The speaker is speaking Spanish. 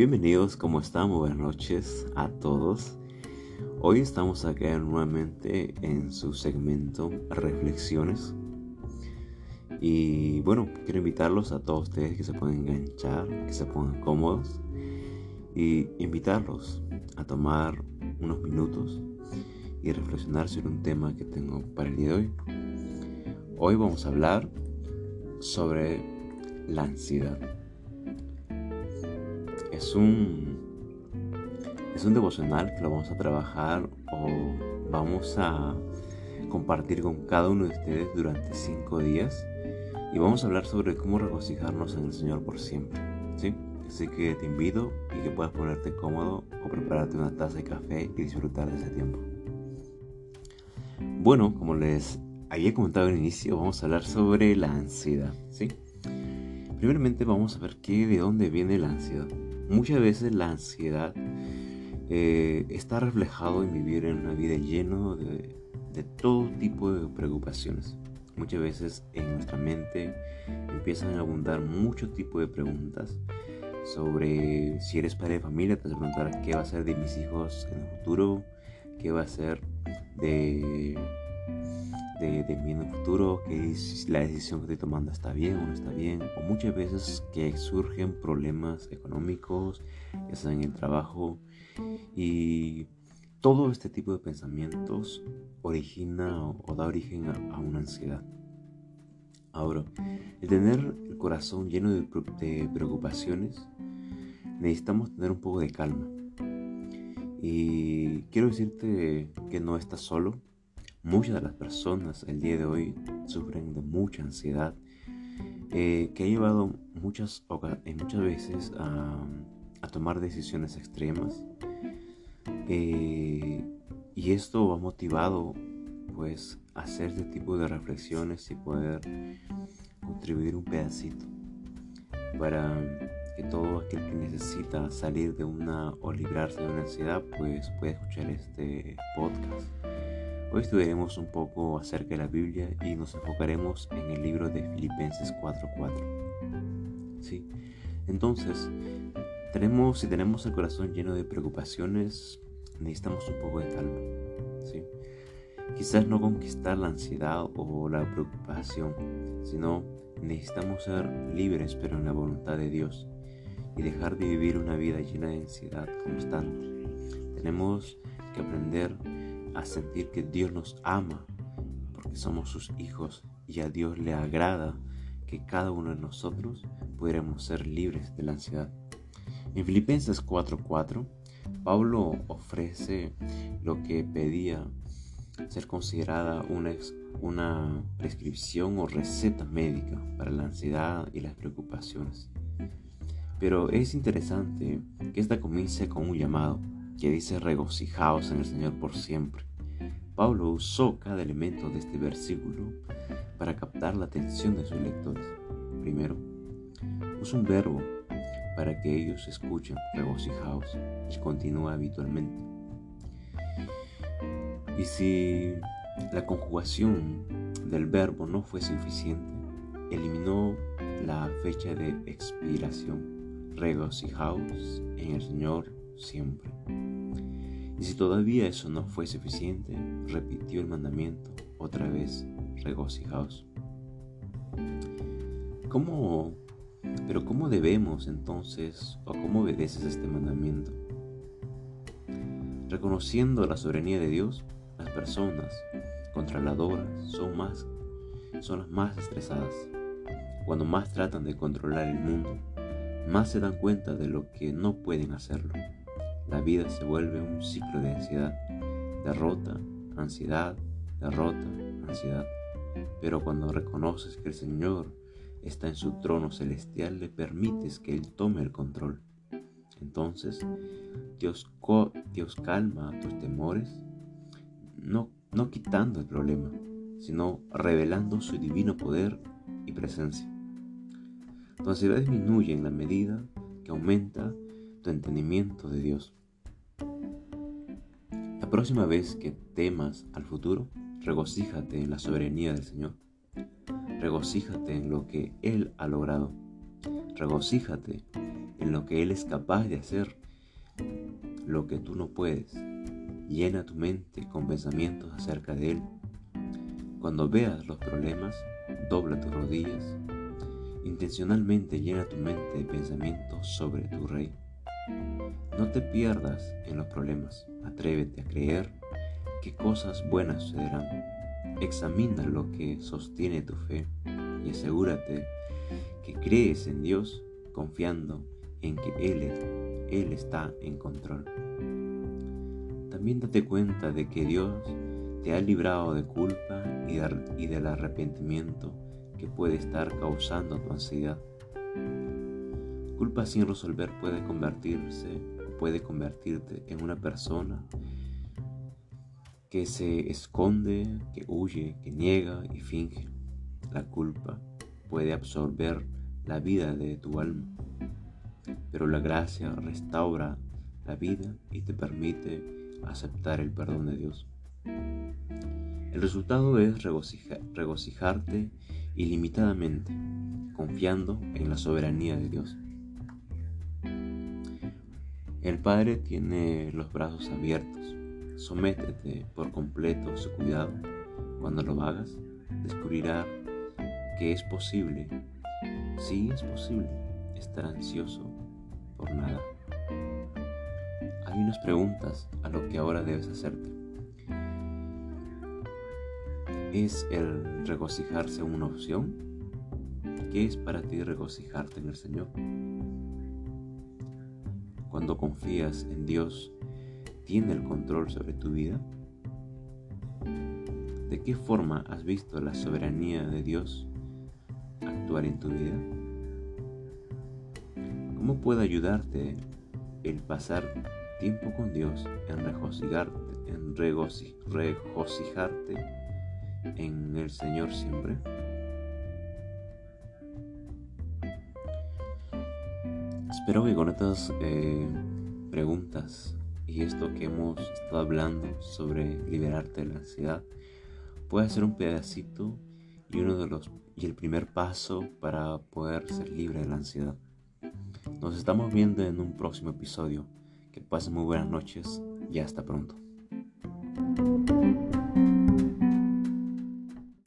Bienvenidos, ¿cómo están? Buenas noches a todos. Hoy estamos acá nuevamente en su segmento Reflexiones. Y bueno, quiero invitarlos a todos ustedes que se puedan enganchar, que se pongan cómodos y invitarlos a tomar unos minutos y reflexionar sobre un tema que tengo para el día de hoy. Hoy vamos a hablar sobre la ansiedad. Es un es un devocional que lo vamos a trabajar o vamos a compartir con cada uno de ustedes durante cinco días y vamos a hablar sobre cómo regocijarnos en el Señor por siempre. ¿sí? Así que te invito y que puedas ponerte cómodo o prepararte una taza de café y disfrutar de ese tiempo. Bueno, como les había comentado al inicio, vamos a hablar sobre la ansiedad. ¿sí? Primeramente vamos a ver qué, de dónde viene la ansiedad. Muchas veces la ansiedad eh, está reflejado en vivir en una vida llena de, de todo tipo de preocupaciones. Muchas veces en nuestra mente empiezan a abundar mucho tipo de preguntas sobre si eres padre de familia, te vas a preguntar qué va a ser de mis hijos en el futuro, qué va a ser de, de, de mí futuro, que si la decisión que estoy tomando está bien o no está bien, o muchas veces que surgen problemas económicos, ya sea en el trabajo, y todo este tipo de pensamientos origina o, da origen a, una ansiedad. Ahora, el tener el corazón lleno de preocupaciones, necesitamos tener un poco de calma. Y quiero decirte que no estás solo. Muchas de las personas el día de hoy sufren de mucha ansiedad eh, que ha llevado muchas, muchas veces a, tomar decisiones extremas eh, y esto va motivado pues hacer este tipo de reflexiones y poder contribuir un pedacito para que todo aquel que necesita salir de una o librarse de una ansiedad pues pueda escuchar este podcast. Hoy estudiaremos un poco acerca de la Biblia y nos enfocaremos en el libro de Filipenses 4:4. ¿Sí? Entonces, tenemos, si tenemos el corazón lleno de preocupaciones, necesitamos un poco de calma. ¿sí? Quizás no conquistar la ansiedad o la preocupación, sino necesitamos ser libres pero en la voluntad de Dios y dejar de vivir una vida llena de ansiedad constante. Tenemos que aprender a sentir que Dios nos ama porque somos sus hijos y a Dios le agrada que cada uno de nosotros pudiéramos ser libres de la ansiedad. En Filipenses 4:4 Pablo ofrece lo que pedía ser considerada una, una prescripción o receta médica para la ansiedad y las preocupaciones. Pero es interesante que esta comience con un llamado que dice regocijaos en el Señor por siempre. Pablo usó cada elemento de este versículo para captar la atención de sus lectores. Primero, usa un verbo para que ellos escuchen regocijaos y continúa habitualmente. Y si la conjugación del verbo no fue suficiente, eliminó la fecha de expiración, regocijaos en el Señor siempre. Y si todavía eso no fue suficiente, repitió el mandamiento otra vez, regocijaos. ¿Cómo pero ¿cómo debemos entonces o cómo obedeces este mandamiento? Reconociendo la soberanía de Dios, las personas controladoras son más son las más estresadas. Cuando más tratan de controlar el mundo, más se dan cuenta de lo que no pueden hacerlo. La vida se vuelve un ciclo de ansiedad, derrota, ansiedad, derrota, ansiedad. Pero cuando reconoces que el Señor está en su trono celestial, le permites que Él tome el control. Entonces, Dios, Dios calma tus temores, no, no quitando el problema, sino revelando su divino poder y presencia. Tu ansiedad disminuye en la medida que aumenta tu entendimiento de Dios. La próxima vez que temas al futuro, regocíjate en la soberanía del Señor regocíjate en lo que Él ha logrado. Regocíjate en lo que Él es capaz de hacer, lo que tú no puedes. Llena tu mente con pensamientos acerca de Él. Cuando veas los problemas, dobla tus rodillas. Intencionalmente llena tu mente de pensamientos sobre tu Rey. No te pierdas en los problemas. Atrévete a creer que cosas buenas sucederán. Examina lo que sostiene tu fe y asegúrate que crees en Dios confiando en que Él, Él está en control. También date cuenta de que Dios te ha librado de culpa y, y del arrepentimiento que puede estar causando tu ansiedad. Culpa sin resolver puede convertirse, puede convertirte en una persona que se esconde, que huye, que niega y finge. La culpa puede absorber la vida de tu alma, pero la gracia restaura la vida y te permite aceptar el perdón de Dios. El resultado es regocijarte ilimitadamente, confiando en la soberanía de Dios. El Padre tiene los brazos abiertos. Sométete por completo a su cuidado. Cuando lo hagas, descubrirás que es posible, sí es posible, estar ansioso por nada. Hay unas preguntas a lo que ahora debes hacerte. ¿Es el regocijarse una opción? ¿Qué es para ti regocijarte en el Señor? Cuando confías en Dios, ¿tiene el control sobre tu vida? ¿De qué forma has visto la soberanía de Dios en tu vida? ¿Cómo puede ayudarte el pasar tiempo con Dios en regocijarte, en regocijarte en el Señor siempre? Espero que con estas eh, preguntas y esto que hemos estado hablando sobre liberarte de la ansiedad pueda ser un pedacito y uno de los y el primer paso para poder ser libre de la ansiedad. Nos estamos viendo en un próximo episodio. Que pasen muy buenas noches y hasta pronto.